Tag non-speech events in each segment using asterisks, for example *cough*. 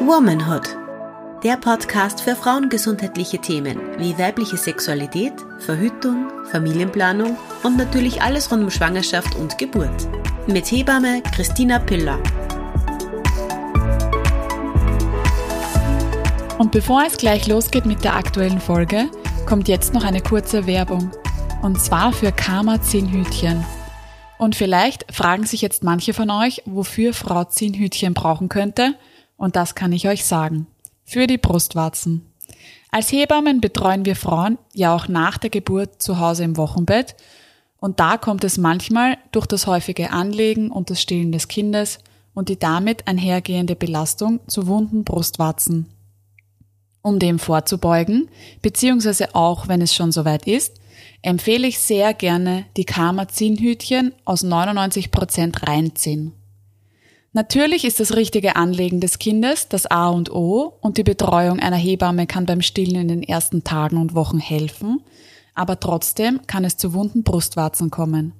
Womanhood. Der Podcast für frauengesundheitliche Themen wie weibliche Sexualität, Verhütung, Familienplanung und natürlich alles rund um Schwangerschaft und Geburt. Mit Hebamme Christina Piller. Und bevor es gleich losgeht mit der aktuellen Folge, kommt jetzt noch eine kurze Werbung. Und zwar für Karma Zinnhütchen. Und vielleicht fragen sich jetzt manche von euch, wofür Frau Zinnhütchen brauchen könnte. Und das kann ich euch sagen. Für die Brustwarzen. Als Hebammen betreuen wir Frauen ja auch nach der Geburt zu Hause im Wochenbett. Und da kommt es manchmal durch das häufige Anlegen und das Stillen des Kindes und die damit einhergehende Belastung zu wunden Brustwarzen. Um dem vorzubeugen, beziehungsweise auch wenn es schon soweit ist, empfehle ich sehr gerne die Karma Zinnhütchen aus 99% Reinzinn. Natürlich ist das richtige Anlegen des Kindes das A und O und die Betreuung einer Hebamme kann beim Stillen in den ersten Tagen und Wochen helfen, aber trotzdem kann es zu wunden Brustwarzen kommen.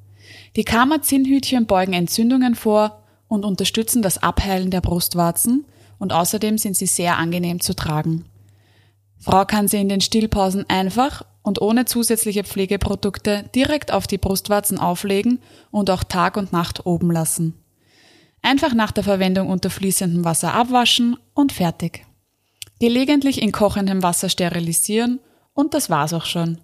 Die Karma Zinnhütchen beugen Entzündungen vor und unterstützen das Abheilen der Brustwarzen und außerdem sind sie sehr angenehm zu tragen. Frau kann sie in den Stillpausen einfach und ohne zusätzliche Pflegeprodukte direkt auf die Brustwarzen auflegen und auch Tag und Nacht oben lassen. Einfach nach der Verwendung unter fließendem Wasser abwaschen und fertig. Gelegentlich in kochendem Wasser sterilisieren und das war's auch schon.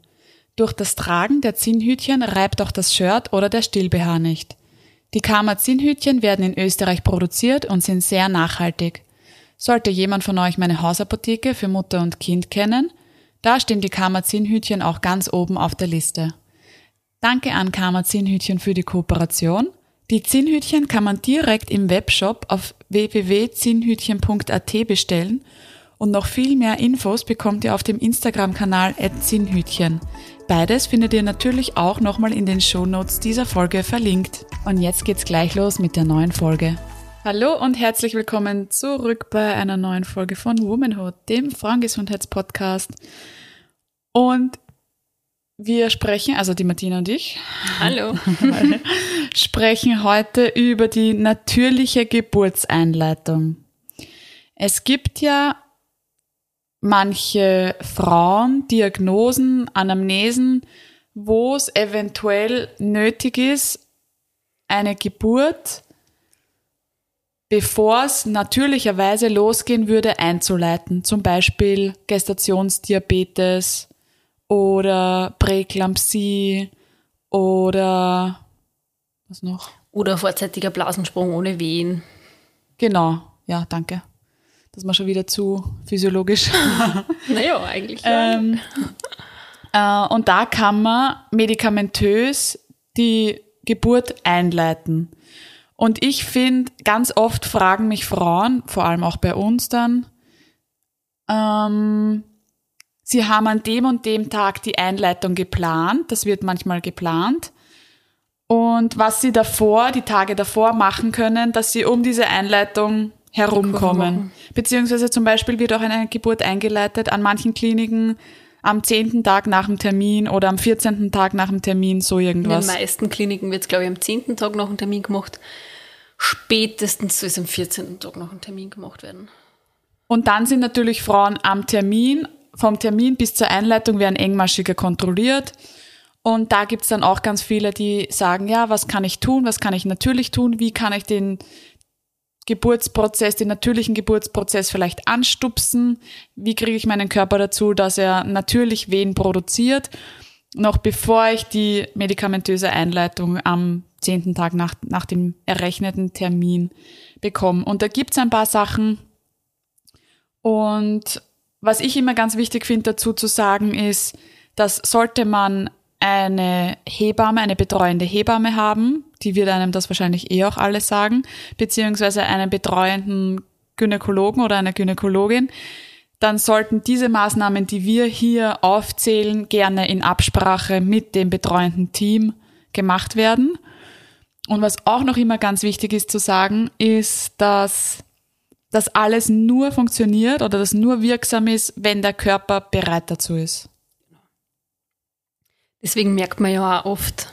Durch das Tragen der Zinnhütchen reibt auch das Shirt oder der Stillbehaar nicht. Die Karma Zinnhütchen werden in Österreich produziert und sind sehr nachhaltig. Sollte jemand von euch meine Hausapotheke für Mutter und Kind kennen, da stehen die Karma-Zinnhütchen auch ganz oben auf der Liste. Danke an Karma-Zinnhütchen für die Kooperation. Die Zinnhütchen kann man direkt im Webshop auf www.zinnhütchen.at bestellen und noch viel mehr Infos bekommt ihr auf dem Instagram-Kanal @zinnhütchen. Beides findet ihr natürlich auch nochmal in den Shownotes dieser Folge verlinkt. Und jetzt geht's gleich los mit der neuen Folge. Hallo und herzlich willkommen zurück bei einer neuen Folge von Womanhood, dem Frauengesundheitspodcast. Und wir sprechen, also die Martina und ich, Hallo, *laughs* sprechen heute über die natürliche Geburtseinleitung. Es gibt ja manche Frauen, Diagnosen, Anamnesen, wo es eventuell nötig ist, eine Geburt bevor es natürlicherweise losgehen würde, einzuleiten. Zum Beispiel Gestationsdiabetes oder Präklampsie oder was noch? Oder vorzeitiger Blasensprung ohne Wehen. Genau, ja, danke. Das war schon wieder zu physiologisch. *laughs* naja, eigentlich. Ja. ähm, äh, und da kann man medikamentös die Geburt einleiten. Und ich finde, ganz oft fragen mich Frauen, vor allem auch bei uns dann, ähm, sie haben an dem und dem Tag die Einleitung geplant, das wird manchmal geplant. Und was sie davor, die Tage davor machen können, dass sie um diese Einleitung herumkommen. Beziehungsweise zum Beispiel wird auch eine Geburt eingeleitet an manchen Kliniken am zehnten Tag nach dem Termin oder am vierzehnten Tag nach dem Termin, so irgendwas. In den meisten Kliniken wird es, glaube ich, am zehnten Tag noch ein Termin gemacht spätestens soll es am 14. Tag noch ein Termin gemacht werden. Und dann sind natürlich Frauen am Termin, vom Termin bis zur Einleitung werden engmaschiger kontrolliert. Und da gibt's dann auch ganz viele, die sagen, ja, was kann ich tun, was kann ich natürlich tun, wie kann ich den Geburtsprozess, den natürlichen Geburtsprozess vielleicht anstupsen, wie kriege ich meinen Körper dazu, dass er natürlich Wehen produziert, noch bevor ich die medikamentöse Einleitung am zehnten Tag nach, nach dem errechneten Termin bekommen. Und da gibt's ein paar Sachen. Und was ich immer ganz wichtig finde dazu zu sagen ist, dass sollte man eine Hebamme, eine betreuende Hebamme haben, die wird einem das wahrscheinlich eh auch alles sagen, beziehungsweise einen betreuenden Gynäkologen oder eine Gynäkologin, dann sollten diese Maßnahmen, die wir hier aufzählen, gerne in Absprache mit dem betreuenden Team gemacht werden. Und was auch noch immer ganz wichtig ist zu sagen, ist, dass das alles nur funktioniert oder das nur wirksam ist, wenn der Körper bereit dazu ist. Deswegen merkt man ja auch oft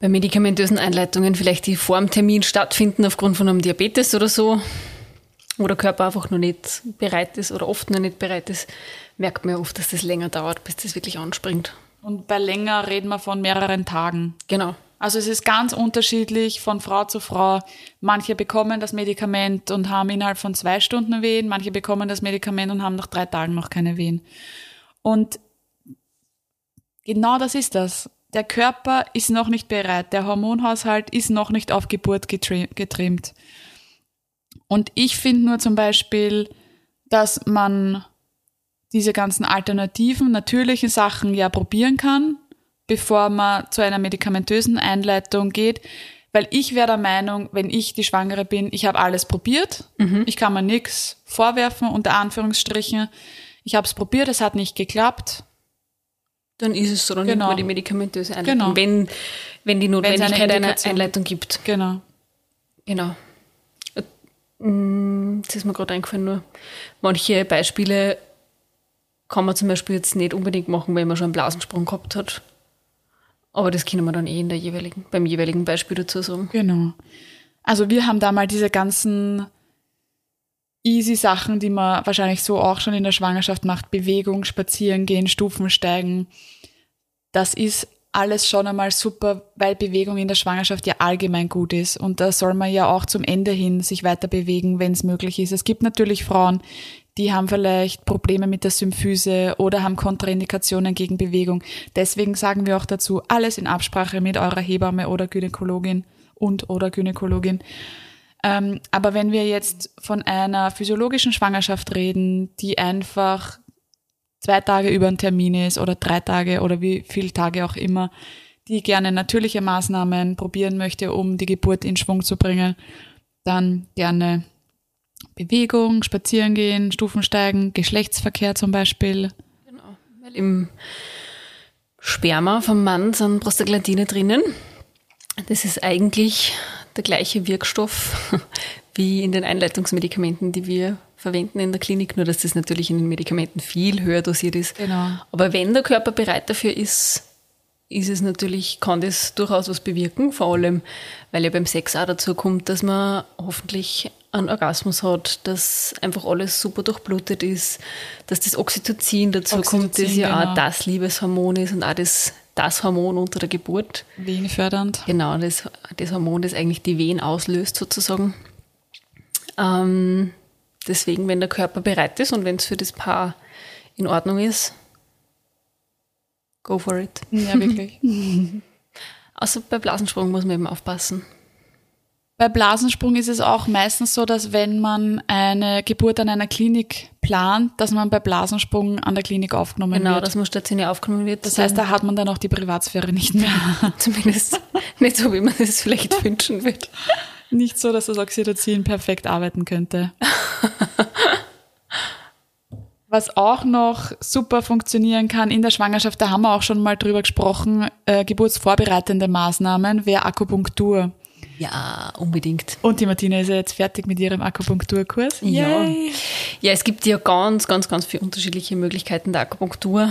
bei medikamentösen Einleitungen vielleicht, die vor dem Termin stattfinden aufgrund von einem Diabetes oder so. wo der Körper einfach noch nicht bereit ist oder oft noch nicht bereit ist, merkt man ja oft, dass das länger dauert, bis das wirklich anspringt. Und bei länger reden wir von mehreren Tagen. Genau. Also es ist ganz unterschiedlich von Frau zu Frau. Manche bekommen das Medikament und haben innerhalb von zwei Stunden Wehen, manche bekommen das Medikament und haben nach drei Tagen noch keine Wehen. Und genau das ist das. Der Körper ist noch nicht bereit, der Hormonhaushalt ist noch nicht auf Geburt getrimmt. Und ich finde nur zum Beispiel, dass man diese ganzen alternativen, natürlichen Sachen ja probieren kann, bevor man zu einer medikamentösen Einleitung geht. Weil ich wäre der Meinung, wenn ich die Schwangere bin, ich habe alles probiert, mhm. ich kann mir nichts vorwerfen, unter Anführungsstrichen. Ich habe es probiert, es hat nicht geklappt. Dann ist es so, dann genau. nimmt man die medikamentöse Einleitung, genau. wenn, wenn die Notwendigkeit einer Einleitung gibt. Genau. Genau. Mm, das ist mir gerade eingefallen nur. Manche Beispiele kann man zum Beispiel jetzt nicht unbedingt machen, wenn man schon einen Blasensprung gehabt hat. Aber das können wir dann eh in der jeweiligen, beim jeweiligen Beispiel dazu sagen. Genau. Also wir haben da mal diese ganzen easy Sachen, die man wahrscheinlich so auch schon in der Schwangerschaft macht. Bewegung, spazieren gehen, Stufen steigen. Das ist alles schon einmal super, weil Bewegung in der Schwangerschaft ja allgemein gut ist. Und da soll man ja auch zum Ende hin sich weiter bewegen, wenn es möglich ist. Es gibt natürlich Frauen, die haben vielleicht Probleme mit der Symphyse oder haben Kontraindikationen gegen Bewegung. Deswegen sagen wir auch dazu, alles in Absprache mit eurer Hebamme oder Gynäkologin und oder Gynäkologin. Ähm, aber wenn wir jetzt von einer physiologischen Schwangerschaft reden, die einfach zwei Tage über einen Termin ist oder drei Tage oder wie viele Tage auch immer, die gerne natürliche Maßnahmen probieren möchte, um die Geburt in Schwung zu bringen, dann gerne Bewegung, Spazieren gehen, Stufensteigen, Geschlechtsverkehr zum Beispiel. Genau, weil im Sperma vom Mann sind Prostaglandine drinnen. Das ist eigentlich der gleiche Wirkstoff *laughs* wie in den Einleitungsmedikamenten, die wir verwenden in der Klinik, nur dass das natürlich in den Medikamenten viel höher dosiert ist. Genau. Aber wenn der Körper bereit dafür ist, ist es natürlich, kann das durchaus was bewirken, vor allem, weil ja beim Sex auch dazu kommt, dass man hoffentlich einen Orgasmus hat, dass einfach alles super durchblutet ist, dass das Oxytocin dazu Oxytocin, kommt, das ja genau. auch das Liebeshormon ist und auch das, das Hormon unter der Geburt. Wehenfördernd. Genau, das, das Hormon, das eigentlich die Wehen auslöst sozusagen. Ähm, deswegen, wenn der Körper bereit ist und wenn es für das Paar in Ordnung ist, go for it. Ja, wirklich. *laughs* Außer bei Blasensprung muss man eben aufpassen. Bei Blasensprung ist es auch meistens so, dass wenn man eine Geburt an einer Klinik plant, dass man bei Blasensprung an der Klinik aufgenommen genau, wird. Genau, dass man stationär aufgenommen wird. Das heißt, da hat man dann auch die Privatsphäre nicht mehr. *laughs* Zumindest nicht so, wie man es vielleicht *laughs* wünschen wird. Nicht so, dass das Oxytocin perfekt arbeiten könnte. *laughs* Was auch noch super funktionieren kann in der Schwangerschaft, da haben wir auch schon mal drüber gesprochen, äh, geburtsvorbereitende Maßnahmen wäre Akupunktur. Ja, unbedingt. Und die Martina ist ja jetzt fertig mit ihrem Akupunkturkurs. Ja. ja, es gibt ja ganz, ganz, ganz viele unterschiedliche Möglichkeiten der Akupunktur.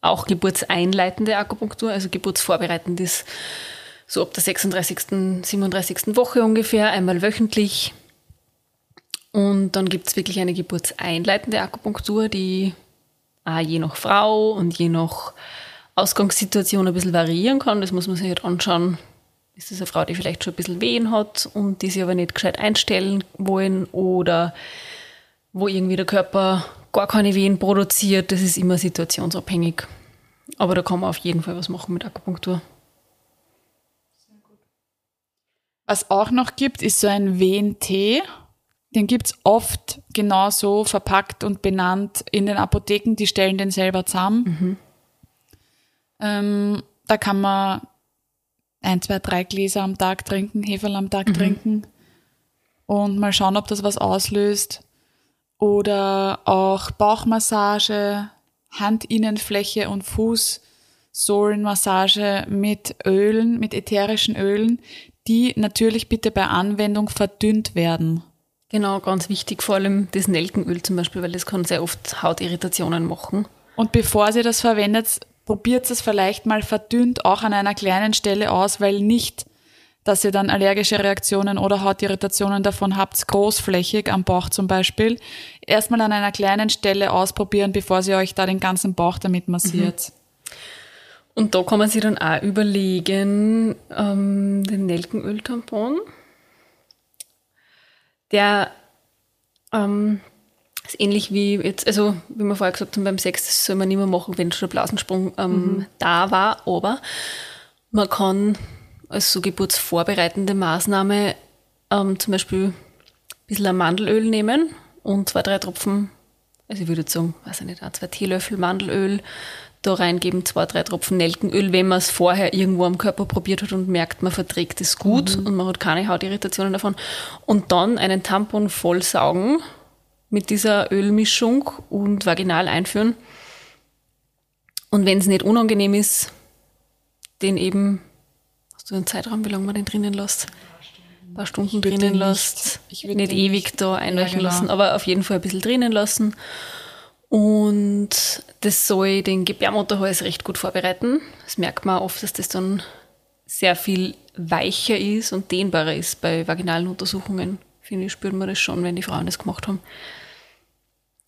Auch geburtseinleitende Akupunktur, also geburtsvorbereitend ist so ab der 36., 37. Woche ungefähr, einmal wöchentlich. Und dann gibt es wirklich eine geburtseinleitende Akupunktur, die auch je nach Frau und je nach Ausgangssituation ein bisschen variieren kann. Das muss man sich halt anschauen, ist das eine Frau, die vielleicht schon ein bisschen Wehen hat und die sich aber nicht gescheit einstellen wollen oder wo irgendwie der Körper gar keine Wehen produziert. Das ist immer situationsabhängig. Aber da kann man auf jeden Fall was machen mit Akupunktur. Was auch noch gibt, ist so ein Wehentee. Den gibt es oft genauso verpackt und benannt in den Apotheken. Die stellen den selber zusammen. Mhm. Ähm, da kann man ein, zwei, drei Gläser am Tag trinken, Heferl am Tag mhm. trinken und mal schauen, ob das was auslöst. Oder auch Bauchmassage, Handinnenfläche und Fußsohlenmassage mit Ölen, mit ätherischen Ölen, die natürlich bitte bei Anwendung verdünnt werden. Genau, ganz wichtig, vor allem das Nelkenöl zum Beispiel, weil das kann sehr oft Hautirritationen machen. Und bevor Sie das verwendet, probiert es vielleicht mal verdünnt auch an einer kleinen Stelle aus, weil nicht dass ihr dann allergische Reaktionen oder Hautirritationen davon habt, großflächig am Bauch zum Beispiel, erstmal an einer kleinen Stelle ausprobieren, bevor sie euch da den ganzen Bauch damit massiert. Mhm. Und da kann man sich dann auch überlegen, ähm, den Nelkenöltampon, der ähm, ist ähnlich wie jetzt, also wie wir vorher gesagt haben, beim Sex, das soll man nicht mehr machen, wenn schon der Blasensprung ähm, mhm. da war, aber man kann als so geburtsvorbereitende Maßnahme ähm, zum Beispiel ein bisschen Mandelöl nehmen und zwei, drei Tropfen, also ich würde jetzt sagen, weiß ich nicht, zwei Teelöffel Mandelöl, da reingeben, zwei, drei Tropfen Nelkenöl, wenn man es vorher irgendwo am Körper probiert hat und merkt, man verträgt es gut mhm. und man hat keine Hautirritationen davon. Und dann einen Tampon voll saugen mit dieser Ölmischung und vaginal einführen. Und wenn es nicht unangenehm ist, den eben, hast du einen Zeitraum, wie lange man den drinnen lässt? Ein paar Stunden drinnen lässt. Ich nicht ewig da einweichen ja, genau. lassen, aber auf jeden Fall ein bisschen drinnen lassen. Und das soll den Gebärmutterhals recht gut vorbereiten. Das merkt man oft, dass das dann sehr viel weicher ist und dehnbarer ist bei vaginalen Untersuchungen. Finde ich, spürt man das schon, wenn die Frauen das gemacht haben.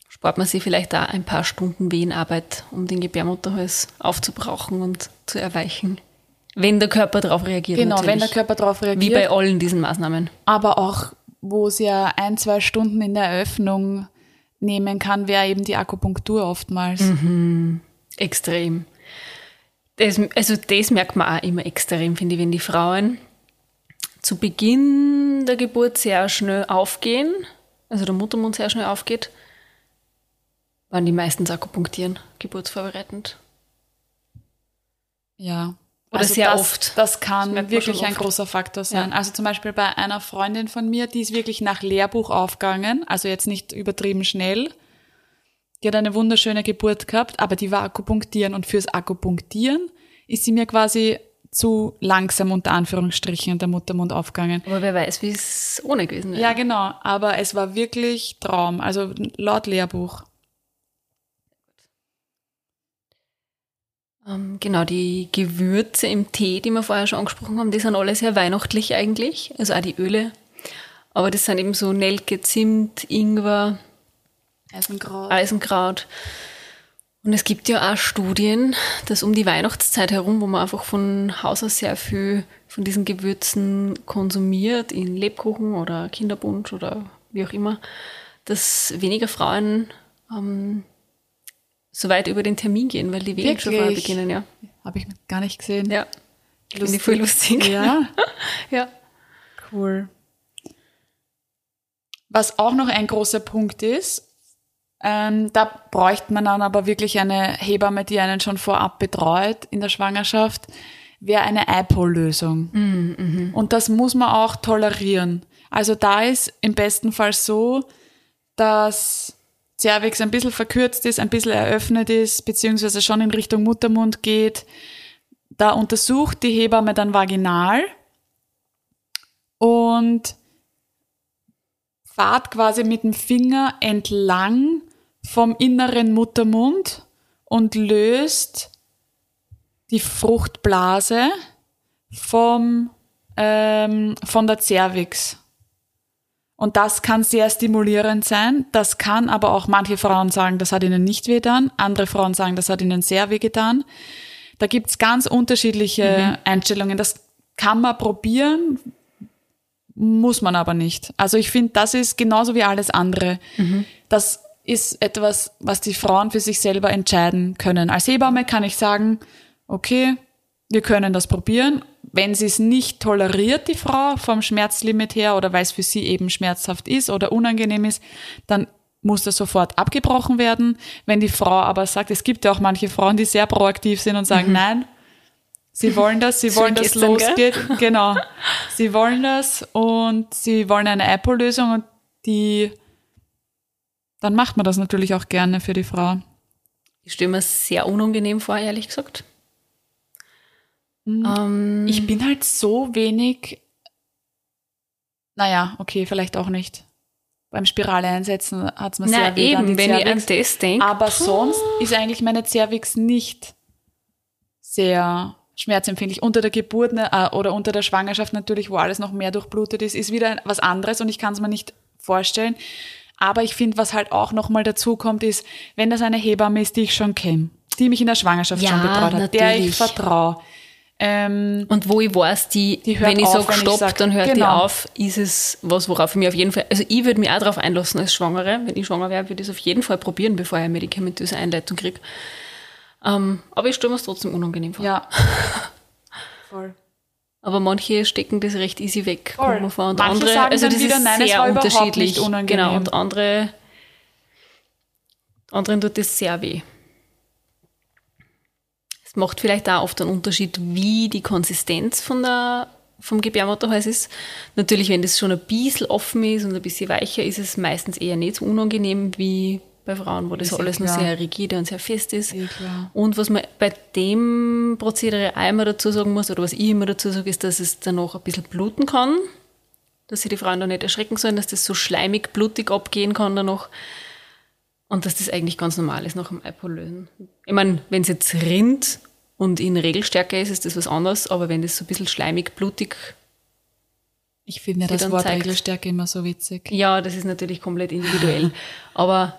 Spart man sich vielleicht da ein paar Stunden Wehenarbeit, um den Gebärmutterhals aufzubrauchen und zu erweichen. Wenn der Körper darauf reagiert. Genau, natürlich. wenn der Körper darauf reagiert. Wie bei allen diesen Maßnahmen. Aber auch, wo es ja ein, zwei Stunden in der Eröffnung nehmen kann, wäre eben die Akupunktur oftmals. Mhm. Extrem. Das, also das merkt man auch immer extrem, finde ich, wenn die Frauen zu Beginn der Geburt sehr schnell aufgehen, also der Muttermund sehr schnell aufgeht, waren die meistens akupunktieren, geburtsvorbereitend. Ja. Oder also sehr das, oft. Das kann das wirklich ein großer Faktor sein. Ja. Also zum Beispiel bei einer Freundin von mir, die ist wirklich nach Lehrbuch aufgegangen, also jetzt nicht übertrieben schnell. Die hat eine wunderschöne Geburt gehabt, aber die war Akupunktieren und fürs Akupunktieren ist sie mir quasi zu langsam unter Anführungsstrichen in der Muttermund aufgegangen. Aber wer weiß, wie es ohne gewesen wäre. Ja, genau. Aber es war wirklich Traum. Also laut Lehrbuch. Ähm, genau, die Gewürze im Tee, die wir vorher schon angesprochen haben, die sind alle sehr weihnachtlich eigentlich, also auch die Öle. Aber das sind eben so Nelke, Zimt, Ingwer, Eisenkraut. Eisenkraut. Und es gibt ja auch Studien, dass um die Weihnachtszeit herum, wo man einfach von Haus aus sehr viel von diesen Gewürzen konsumiert, in Lebkuchen oder Kinderbunsch oder wie auch immer, dass weniger Frauen ähm, so weit über den Termin gehen, weil die Wehen schon vorher beginnen, ja. Habe ich gar nicht gesehen. Ja. Finde ich voll lustig. Ja. *laughs* ja. Cool. Was auch noch ein großer Punkt ist, ähm, da bräuchte man dann aber wirklich eine Hebamme, die einen schon vorab betreut in der Schwangerschaft, wäre eine IPO-Lösung. Mm, mhm. Und das muss man auch tolerieren. Also da ist im besten Fall so, dass Cervix ein bisschen verkürzt ist, ein bisschen eröffnet ist, beziehungsweise schon in Richtung Muttermund geht. Da untersucht die Hebamme dann vaginal und fahrt quasi mit dem Finger entlang vom inneren Muttermund und löst die Fruchtblase vom, ähm, von der Cervix. Und das kann sehr stimulierend sein. Das kann aber auch manche Frauen sagen, das hat ihnen nicht wehgetan. Andere Frauen sagen, das hat ihnen sehr wehgetan. Da gibt's ganz unterschiedliche mhm. Einstellungen. Das kann man probieren, muss man aber nicht. Also ich finde, das ist genauso wie alles andere. Mhm. Das ist etwas, was die Frauen für sich selber entscheiden können. Als Hebamme kann ich sagen, okay, wir können das probieren wenn sie es nicht toleriert, die Frau, vom Schmerzlimit her oder weil es für sie eben schmerzhaft ist oder unangenehm ist, dann muss das sofort abgebrochen werden. Wenn die Frau aber sagt, es gibt ja auch manche Frauen, die sehr proaktiv sind und sagen, mhm. nein, sie wollen das, sie *laughs* wollen, dass losgeht. Genau. Sie wollen das und sie wollen eine Apple-Lösung und die, dann macht man das natürlich auch gerne für die Frau. Ich stelle mir sehr unangenehm vor, ehrlich gesagt. Mhm. Ähm, ich bin halt so wenig. Naja, okay, vielleicht auch nicht. Beim Spirale einsetzen hat es mir sehr weh eben, wenn ich an das denke. Aber puh. sonst ist eigentlich meine Cervix nicht sehr schmerzempfindlich. Unter der Geburt ne, äh, oder unter der Schwangerschaft natürlich, wo alles noch mehr durchblutet ist, ist wieder was anderes und ich kann es mir nicht vorstellen. Aber ich finde, was halt auch nochmal dazu kommt, ist, wenn das eine Hebamme ist, die ich schon kenne, die mich in der Schwangerschaft Ja, schon betreut hat, der ich natürlich. vertraue. Ähm, Und wo ich weiß, die, Die wenn ich sage Stopp, sag- dann hört die genau. auf, ist es was, worauf ich mich auf jeden Fall, also ich würde mich auch darauf einlassen als Schwangere. Wenn ich schwanger wäre, würde ich es auf jeden Fall probieren, bevor ich eine medikamentöse Einleitung kriege. Ähm, aber ich stelle mir es trotzdem unangenehm vor. ja. *laughs* Voll. Aber manche stecken das recht easy weg, Voll. vor. Und Manche andere, sagen also dann das wieder, ist nein, es sehr unterschiedlich. nicht unangenehm. Genau, und andere, anderen tut das sehr weh. Es macht vielleicht auch oft einen Unterschied, wie die Konsistenz von der, vom Gebärmutterhals ist. Natürlich, wenn das schon ein bisschen offen ist und ein bisschen weicher, ist es meistens eher nicht so unangenehm wie bei Frauen, wo das Ist ja alles noch klar. sehr rigide und sehr fest ist. Eh klar. Und was man bei dem Prozedere immer dazu sagen muss, oder was ich immer dazu sage, ist, dass es dann noch ein bisschen bluten kann. Dass sich die Frauen da nicht erschrecken sollen, dass das so schleimig, blutig abgehen kann danach. Und dass das eigentlich ganz normal ist nach dem Eipolösen. Ich meine, wenn es jetzt rinnt und in Regelstärke ist, ist das was anderes, aber wenn das so ein bisschen schleimig, blutig, Ich finde das Wort zeigt- Regelstärke immer so witzig. ja, das ist natürlich komplett individuell. *laughs* aber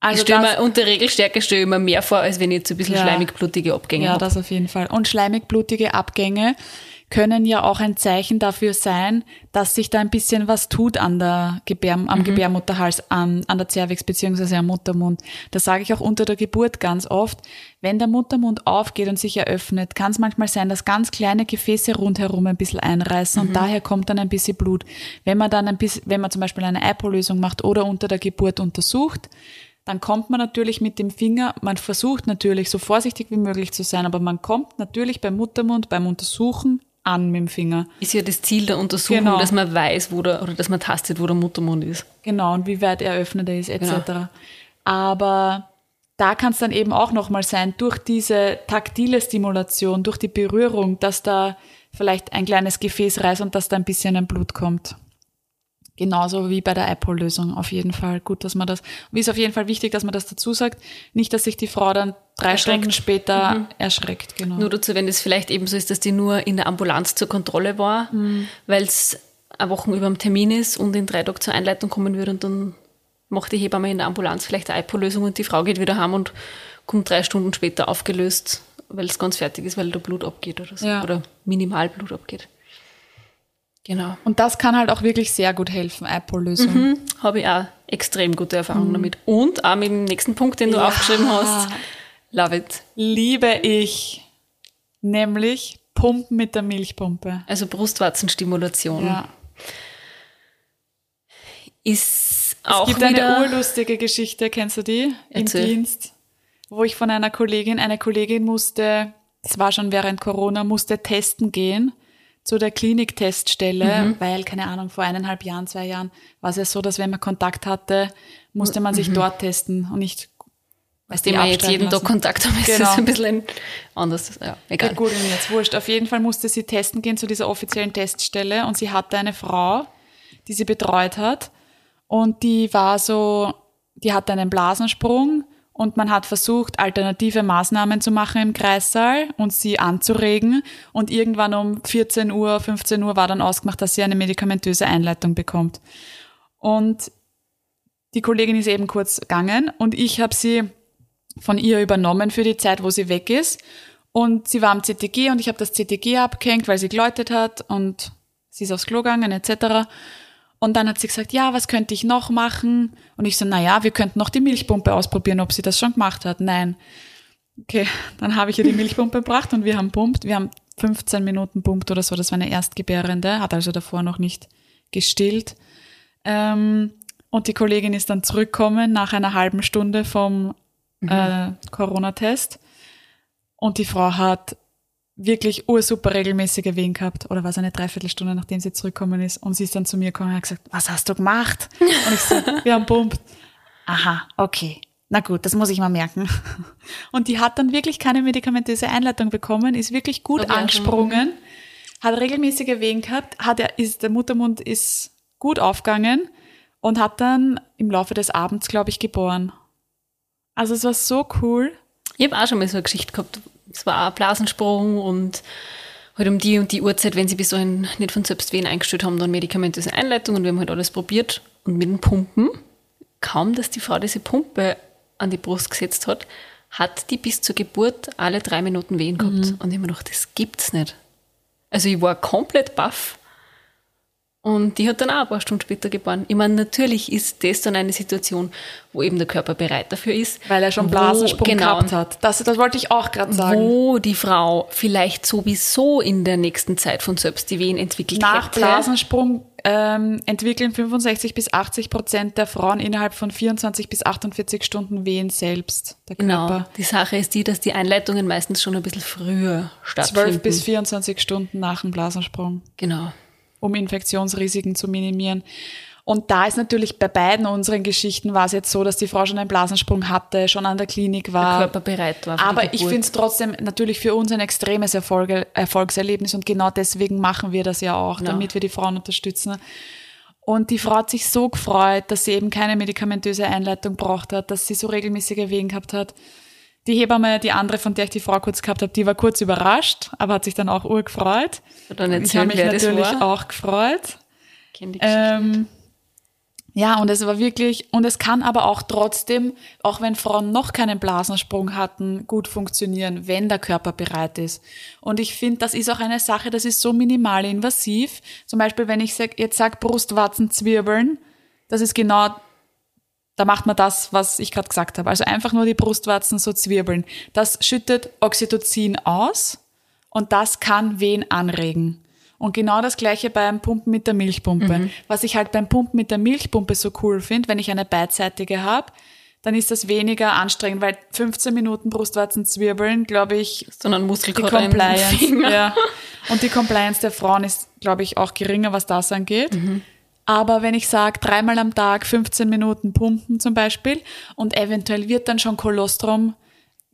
Also ich stelle das- mir unter Regelstärke stelle ich mir mehr vor, als wenn ich jetzt so ein bisschen Ja. schleimig, blutige Abgänge Ja, habe. das auf jeden Fall. Und schleimig-blutige Abgänge können ja auch ein Zeichen dafür sein, dass sich da ein bisschen was tut an der Gebär, Mhm. am Gebärmutterhals, an, an der Cervix beziehungsweise am Muttermund. Das sage ich auch unter der Geburt ganz oft. Wenn der Muttermund aufgeht und sich eröffnet, kann es manchmal sein, dass ganz kleine Gefäße rundherum ein bisschen einreißen Mhm. und daher kommt dann ein bisschen Blut. Wenn man dann ein bisschen, wenn man zum Beispiel eine Eipolösung macht oder unter der Geburt untersucht, dann kommt man natürlich mit dem Finger, man versucht natürlich so vorsichtig wie möglich zu sein, aber man kommt natürlich beim Muttermund, beim Untersuchen an mit dem Finger. ist ja das Ziel der Untersuchung, Genau. dass man weiß, wo der, oder dass man tastet, wo der Muttermund ist. Genau, und wie weit eröffnet er ist, etc. Genau. Aber da kann es dann eben auch nochmal sein, durch diese taktile Stimulation, durch die Berührung, dass da vielleicht ein kleines Gefäß reißt und dass da ein bisschen ein Blut kommt. Genauso wie bei der Eipol-Lösung auf jeden Fall. Gut, dass man das, wie ist auf jeden Fall wichtig, dass man das dazu sagt. Nicht, dass sich die Frau dann drei Erschreckt. Stunden später erschreckt, genau. Nur dazu, wenn es vielleicht eben so ist, dass die nur in der Ambulanz zur Kontrolle war, weil es eine Woche über dem Termin ist und in drei Tagen zur Einleitung kommen würde und dann macht die Hebamme in der Ambulanz vielleicht eine Eipolösung und die Frau geht wieder heim und kommt drei Stunden später aufgelöst, weil es ganz fertig ist, weil da Blut abgeht oder so. Ja. Oder minimal Blut abgeht. Genau. Und das kann halt auch wirklich sehr gut helfen, Eipol-Lösung. Hm, Habe ich auch extrem gute Erfahrungen damit. Und auch mit dem nächsten Punkt, den du Ja. aufgeschrieben hast. Love it. Liebe ich. Nämlich Pumpen mit der Milchpumpe. Also Brustwarzenstimulation Ja. ist Es auch gibt wieder... eine urlustige Geschichte, kennst du die? Im Erzähl. Dienst, wo ich von einer Kollegin, eine Kollegin musste, das war schon während Corona, musste testen gehen zu der Klinikteststelle, Mhm. weil, keine Ahnung, vor eineinhalb Jahren, zwei Jahren war es ja so, dass wenn man Kontakt hatte, musste man sich dort testen und nicht Weißt du, wir jetzt jeden Tag. Kontakt haben, ist Genau. das ein bisschen anders. Ja, egal. gut, und jetzt wurscht. Auf jeden Fall musste sie testen gehen zu dieser offiziellen Teststelle und sie hatte eine Frau, die sie betreut hat und die war so, die hatte einen Blasensprung und man hat versucht, alternative Maßnahmen zu machen im Kreissaal und sie anzuregen und irgendwann um 14 Uhr, 15 Uhr war dann ausgemacht, dass sie eine medikamentöse Einleitung bekommt. Und die Kollegin ist eben kurz gegangen und ich habe sie von ihr übernommen für die Zeit, wo sie weg ist. Und sie war am CTG und ich habe das CTG abgehängt, weil sie geläutet hat und sie ist aufs Klo gegangen etc. Und dann hat sie gesagt, ja, was könnte ich noch machen? Und ich so, na ja, wir könnten noch die Milchpumpe ausprobieren, ob sie das schon gemacht hat. Nein. Okay, dann habe ich ihr die Milchpumpe gebracht und wir haben pumpt. Wir haben 15 Minuten pumpt oder so. Das war eine Erstgebärende, hat also davor noch nicht gestillt. Ähm, und die Kollegin ist dann zurückgekommen nach einer halben Stunde vom äh, Corona-Test. Und die Frau hat wirklich ursuper regelmäßige Wehen gehabt. Oder war es eine Dreiviertelstunde, nachdem sie zurückgekommen ist. Und sie ist dann zu mir gekommen und hat gesagt, was hast du gemacht? Und ich so, *laughs* wir haben pumpt. Aha, okay. Na gut, das muss ich mal merken. Und die hat dann wirklich keine medikamentöse Einleitung bekommen, ist wirklich gut schon. angesprungen, hat regelmäßige Wehen gehabt, hat er, ist, der Muttermund ist gut aufgegangen und hat dann im Laufe des Abends, glaube ich, geboren. Also es war so cool. Ich habe auch schon mal so eine Geschichte gehabt, es war ein Blasensprung und halt um die und die Uhrzeit, wenn sie bis dahin nicht von selbst Wehen eingestellt haben, dann medikamentöse Einleitung und wir haben halt alles probiert. Und mit den Pumpen, kaum dass die Frau diese Pumpe an die Brust gesetzt hat, hat die bis zur Geburt alle drei Minuten Wehen gehabt. Und ich habe mir gedacht, das gibt's nicht. Also ich war komplett baff. Und die hat dann auch ein paar Stunden später geboren. Ich meine, natürlich ist das dann eine Situation, wo eben der Körper bereit dafür ist. Weil er schon wo- Blasensprung genau, gehabt hat. Das, das wollte ich auch gerade sagen. Wo die Frau vielleicht sowieso in der nächsten Zeit von selbst die Wehen entwickelt Nach hätte. Blasensprung ähm, entwickeln 65 bis 80 Prozent der Frauen innerhalb von 24 bis 48 Stunden Wehen selbst. Der Genau. Körper. Die Sache ist die, dass die Einleitungen meistens schon ein bisschen früher 12 stattfinden. bis 24 Stunden nach dem Blasensprung, Genau. Um Infektionsrisiken zu minimieren. Und da ist natürlich bei beiden unseren Geschichten war es jetzt so, dass die Frau schon einen Blasensprung hatte, schon an der Klinik Der war. Körper bereit war. Aber ich finde es trotzdem natürlich für uns ein extremes Erfolge, Erfolgserlebnis und genau deswegen machen wir das ja auch, Genau. damit wir die Frauen unterstützen. Und die Frau hat sich so gefreut, dass sie eben keine medikamentöse Einleitung braucht hat, dass sie so regelmäßige Wehen gehabt hat. Die Hebamme, die andere, von der ich die Frau kurz gehabt habe, die war kurz überrascht, aber hat sich dann auch urgefreut. Dann Ich habe erzählen, mich natürlich auch gefreut. Ähm, ja, und es war wirklich, und es kann aber auch trotzdem, auch wenn Frauen noch keinen Blasensprung hatten, gut funktionieren, wenn der Körper bereit ist. Und ich finde, das ist auch eine Sache, das ist so minimal invasiv. Zum Beispiel, wenn ich sag, jetzt sag Brustwarzen zwirbeln, das ist genau, da macht man das, was ich gerade gesagt habe. Also einfach nur die Brustwarzen so zwirbeln. Das schüttet Oxytocin aus und das kann Wehen anregen. Und genau das gleiche beim Pumpen mit der Milchpumpe. Was ich halt beim Pumpen mit der Milchpumpe so cool finde, wenn ich eine beidseitige habe, dann ist das weniger anstrengend, weil 15 Minuten Brustwarzen zwirbeln, glaube ich, Sondern die Muskelkater im Compliance. Ja. Und die Compliance der Frauen ist, glaube ich, auch geringer, was das angeht. Aber wenn ich sage, dreimal am Tag 15 Minuten pumpen zum Beispiel und eventuell wird dann schon Kolostrum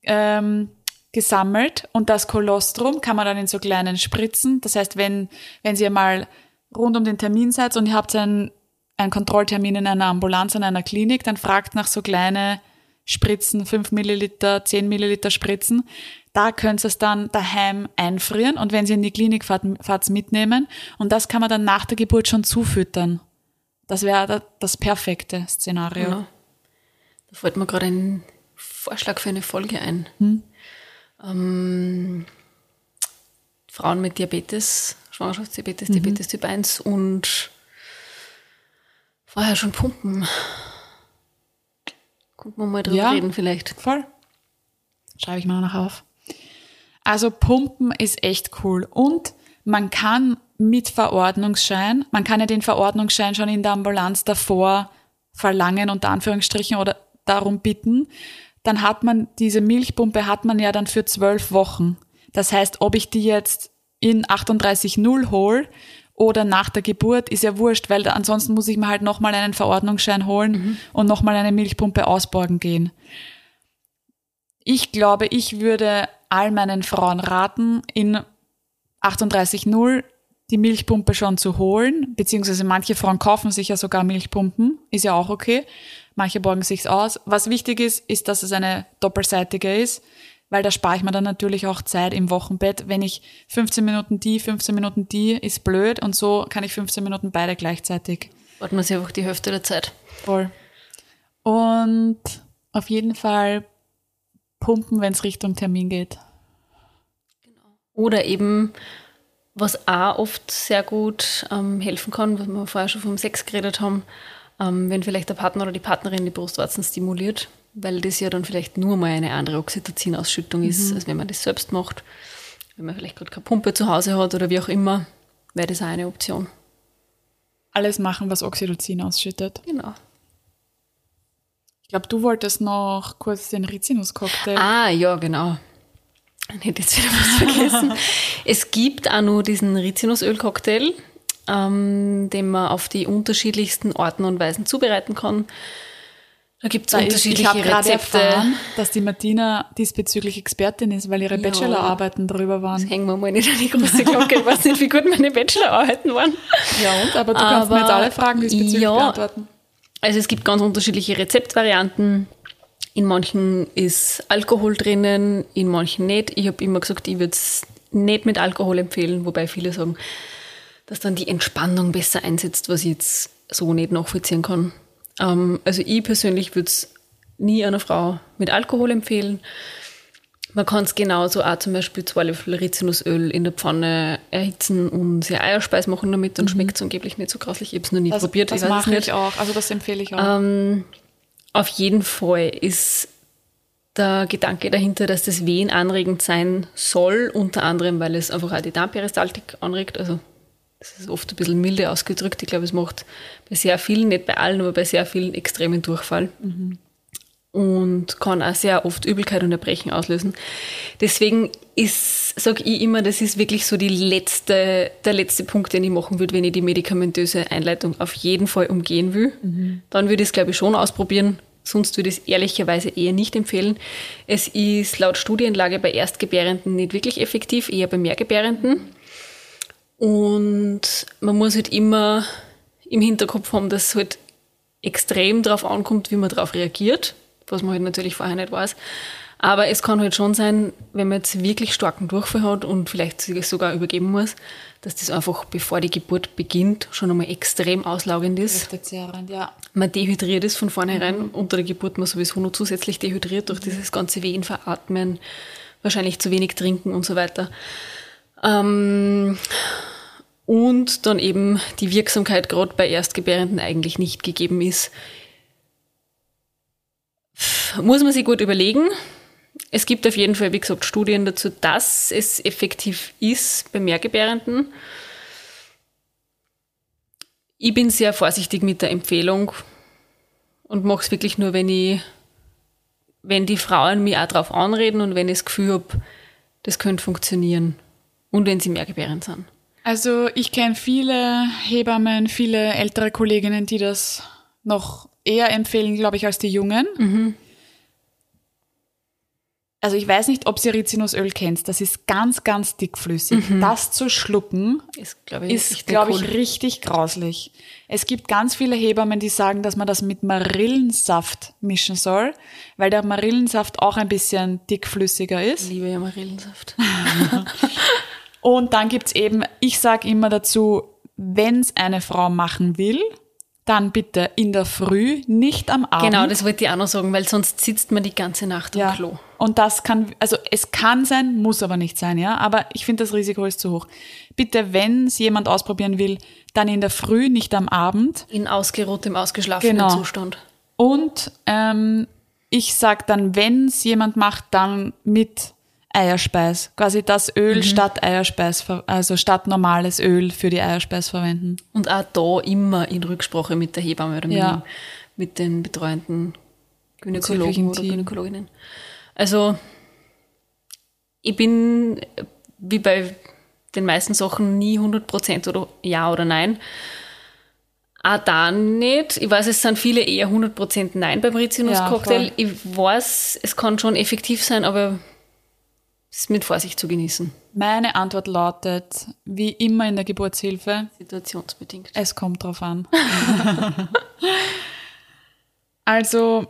ähm, gesammelt und das Kolostrum kann man dann in so kleinen Spritzen. Das heißt, wenn, wenn ihr mal rund um den Termin seid und ihr habt einen, einen Kontrolltermin in einer Ambulanz, in einer Klinik, dann fragt nach so kleine Spritzen, 5 Milliliter, 10 Milliliter Spritzen. Da könnt ihr es dann daheim einfrieren und wenn sie in die Klinik fahrt, fahrt mitnehmen und das kann man dann nach der Geburt schon zufüttern. Das wäre da- das perfekte Szenario. Ja. Da fällt mir gerade ein Vorschlag für eine Folge ein. Hm? Ähm, Frauen mit Diabetes, Schwangerschaftsdiabetes, Mhm. Diabetes Typ 1 und vorher schon pumpen. Könnten wir mal drüber Ja. reden vielleicht. Voll. Schreibe ich mal noch auf. Also Pumpen ist echt cool. Und man kann mit Verordnungsschein, man kann ja den Verordnungsschein schon in der Ambulanz davor verlangen, unter Anführungsstrichen, oder darum bitten. Dann hat man, diese Milchpumpe hat man ja dann für zwölf Wochen. Das heißt, ob ich die jetzt in 38.0 hol oder nach der Geburt, ist ja wurscht, weil ansonsten muss ich mir halt nochmal einen Verordnungsschein holen und nochmal eine Milchpumpe ausborgen gehen. Ich glaube, ich würde all meinen Frauen raten, in 38.0 die Milchpumpe schon zu holen, beziehungsweise manche Frauen kaufen sich ja sogar Milchpumpen, ist ja auch okay. Manche borgen sich's aus. Was wichtig ist, ist, dass es eine doppelseitige ist, weil da spare ich mir dann natürlich auch Zeit im Wochenbett. Wenn ich 15 Minuten die, 15 Minuten die, ist blöd und so kann ich 15 Minuten beide gleichzeitig. Warten wir sich einfach die Hälfte der Zeit. Voll. Und auf jeden Fall pumpen, wenn es Richtung Termin geht. Oder eben, was auch oft sehr gut ähm, helfen kann, was wir vorher schon vom Sex geredet haben, ähm, wenn vielleicht der Partner oder die Partnerin die Brustwarzen stimuliert, weil das ja dann vielleicht nur mal eine andere Oxytocin-Ausschüttung ist, als wenn man das selbst macht. Wenn man vielleicht gerade keine Pumpe zu Hause hat oder wie auch immer, wäre das auch eine Option. Alles machen, was Oxytocin ausschüttet. Genau. Ich glaube, du wolltest noch kurz den Rizinus-Cocktail. Ah, ja, genau. *laughs* Ich hätte jetzt wieder was vergessen. *laughs* es gibt auch nur diesen Rizinusöl-Cocktail, ähm, den man auf die unterschiedlichsten Arten und Weisen zubereiten kann. Da gibt es unterschiedliche ich Rezepte. erfahren, dass die Martina diesbezüglich Expertin ist, weil ihre Ja. Bachelorarbeiten drüber waren. Hängen wir mal nicht an die große Glocke. Ich weiß nicht, wie gut meine Bachelorarbeiten waren. Ja, und? Aber du kannst mir jetzt Aber alle Fragen diesbezüglich ja, beantworten. Also es gibt ganz unterschiedliche Rezeptvarianten. In manchen ist Alkohol drinnen, in manchen nicht. Ich habe immer gesagt, ich würde es nicht mit Alkohol empfehlen, wobei viele sagen, dass dann die Entspannung besser einsetzt, was ich jetzt so nicht nachvollziehen kann. Ähm, also ich persönlich würde es nie einer Frau mit Alkohol empfehlen. Man kann es genauso auch zum Beispiel zwei Löffel Rizinusöl in der Pfanne erhitzen und sehr Eierspeis machen damit, dann mhm. schmeckt es angeblich nicht so grauslich. Ich habe es noch nie das, probiert. Das mache ich auch, also das empfehle ich auch. Ähm, auf jeden Fall ist der Gedanke dahinter, dass das Wehen anregend sein soll, unter anderem, weil es einfach auch die Darmperistaltik anregt. Also das ist oft ein bisschen milde ausgedrückt. Ich glaube, es macht bei sehr vielen, nicht bei allen, aber bei sehr vielen extremen Durchfall. Mhm und kann auch sehr oft Übelkeit und Erbrechen auslösen. Deswegen ist, sage ich immer, das ist wirklich so die letzte, der letzte Punkt, den ich machen würde, wenn ich die medikamentöse Einleitung auf jeden Fall umgehen will. Mhm. Dann würde ich es, glaube ich, schon ausprobieren. Sonst würde ich es ehrlicherweise eher nicht empfehlen. Es ist laut Studienlage bei Erstgebärenden nicht wirklich effektiv, eher bei Mehrgebärenden. Und man muss halt immer im Hinterkopf haben, dass es halt extrem darauf ankommt, wie man darauf reagiert was man halt natürlich vorher nicht weiß. Aber es kann halt schon sein, wenn man jetzt wirklich starken Durchfall hat und vielleicht sich sogar übergeben muss, dass das einfach, bevor die Geburt beginnt, schon einmal extrem auslaugend ist. ja. Man dehydriert ist von vornherein. Mhm. Unter der Geburt man sowieso noch zusätzlich dehydriert durch mhm. dieses ganze Wehen, Veratmen, wahrscheinlich zu wenig trinken und so weiter. Ähm, und dann eben die Wirksamkeit gerade bei Erstgebärenden eigentlich nicht gegeben ist muss man sich gut überlegen. Es gibt auf jeden Fall, wie gesagt, Studien dazu, dass es effektiv ist bei Mehrgebärenden. Ich bin sehr vorsichtig mit der Empfehlung und mache es wirklich nur, wenn ich, wenn die Frauen mich auch darauf anreden und wenn ich das Gefühl habe, das könnte funktionieren. Und wenn sie mehrgebärend sind. Also ich kenne viele Hebammen, viele ältere Kolleginnen, die das noch eher empfehlen, glaube ich, als die Jungen. Mhm. Also ich weiß nicht, ob Sie Rizinusöl kennt. Das ist ganz, ganz dickflüssig. Mhm. Das zu schlucken ist, glaube ich, ist, glaub ich, richtig grauslich. Es gibt ganz viele Hebammen, die sagen, dass man das mit Marillensaft mischen soll, weil der Marillensaft auch ein bisschen dickflüssiger ist. Ich liebe ja Marillensaft. *laughs* Und dann gibt's eben, ich sage immer dazu, wenn's eine Frau machen will, dann bitte in der Früh, nicht am Abend. Genau, das wollte ich auch noch sagen, weil sonst sitzt man die ganze Nacht ja. am Klo. Und das kann, also es kann sein, muss aber nicht sein, ja. Aber ich finde, das Risiko ist zu hoch. Bitte, wenn es jemand ausprobieren will, dann in der Früh, nicht am Abend. In ausgeruhtem, ausgeschlafenen genau. Zustand. Und ähm, ich sag dann, wenn es jemand macht, dann mit Eierspeis. Quasi das Öl mhm. statt Eierspeis, also statt normales Öl für die Eierspeis verwenden. Und auch da immer in Rücksprache mit der Hebamme oder ja. mit, den betreuenden Gynäkologen oder Gynäkologinnen. Also ich bin wie bei den meisten Sachen nie 100% oder ja oder nein. Auch da nicht. Ich weiß, es sind viele eher 100% Nein beim Rizinus-Cocktail. Ja, ich weiß, es kann schon effektiv sein, aber ist mit Vorsicht zu genießen. Meine Antwort lautet, wie immer in der Geburtshilfe. Situationsbedingt. Es kommt drauf an. *laughs* also,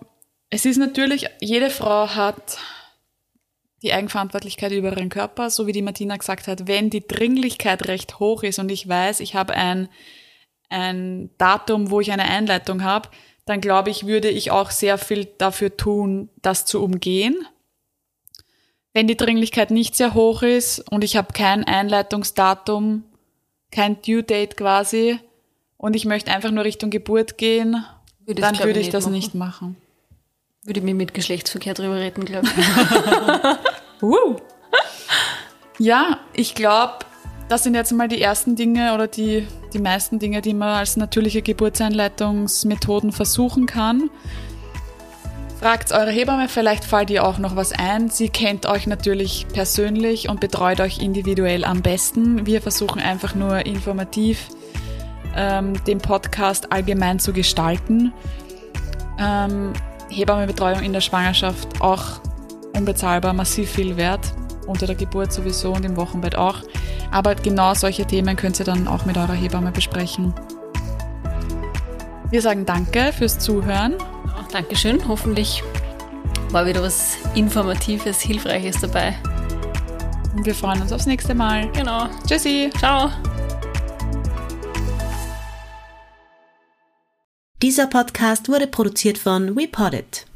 es ist natürlich, jede Frau hat die Eigenverantwortlichkeit über ihren Körper, so wie die Martina gesagt hat, wenn die Dringlichkeit recht hoch ist und ich weiß, ich habe ein, ein Datum, wo ich eine Einleitung habe, dann glaube ich, würde ich auch sehr viel dafür tun, das zu umgehen wenn die Dringlichkeit nicht sehr hoch ist und ich habe kein Einleitungsdatum, kein Due Date quasi und ich möchte einfach nur Richtung Geburt gehen, würde dann würde ich, ich das machen. nicht machen. Würde mir mit Geschlechtsverkehr drüber reden, glaube ich. *laughs* uh. Ja, ich glaube, das sind jetzt mal die ersten Dinge oder die, die meisten Dinge, die man als natürliche Geburtseinleitungsmethoden versuchen kann. Fragt eure Hebamme, vielleicht fällt ihr auch noch was ein. Sie kennt euch natürlich persönlich und betreut euch individuell am besten. Wir versuchen einfach nur informativ ähm, den Podcast allgemein zu gestalten. Ähm, Hebammenbetreuung in der Schwangerschaft auch unbezahlbar, massiv viel wert. Unter der Geburt sowieso und im Wochenbett auch. Aber genau solche Themen könnt ihr dann auch mit eurer Hebamme besprechen. Wir sagen Danke fürs Zuhören Dankeschön. Hoffentlich war wieder was Informatives, Hilfreiches dabei. Und wir freuen uns aufs nächste Mal. Genau. Tschüssi. Ciao. Dieser Podcast wurde produziert von WePoddit.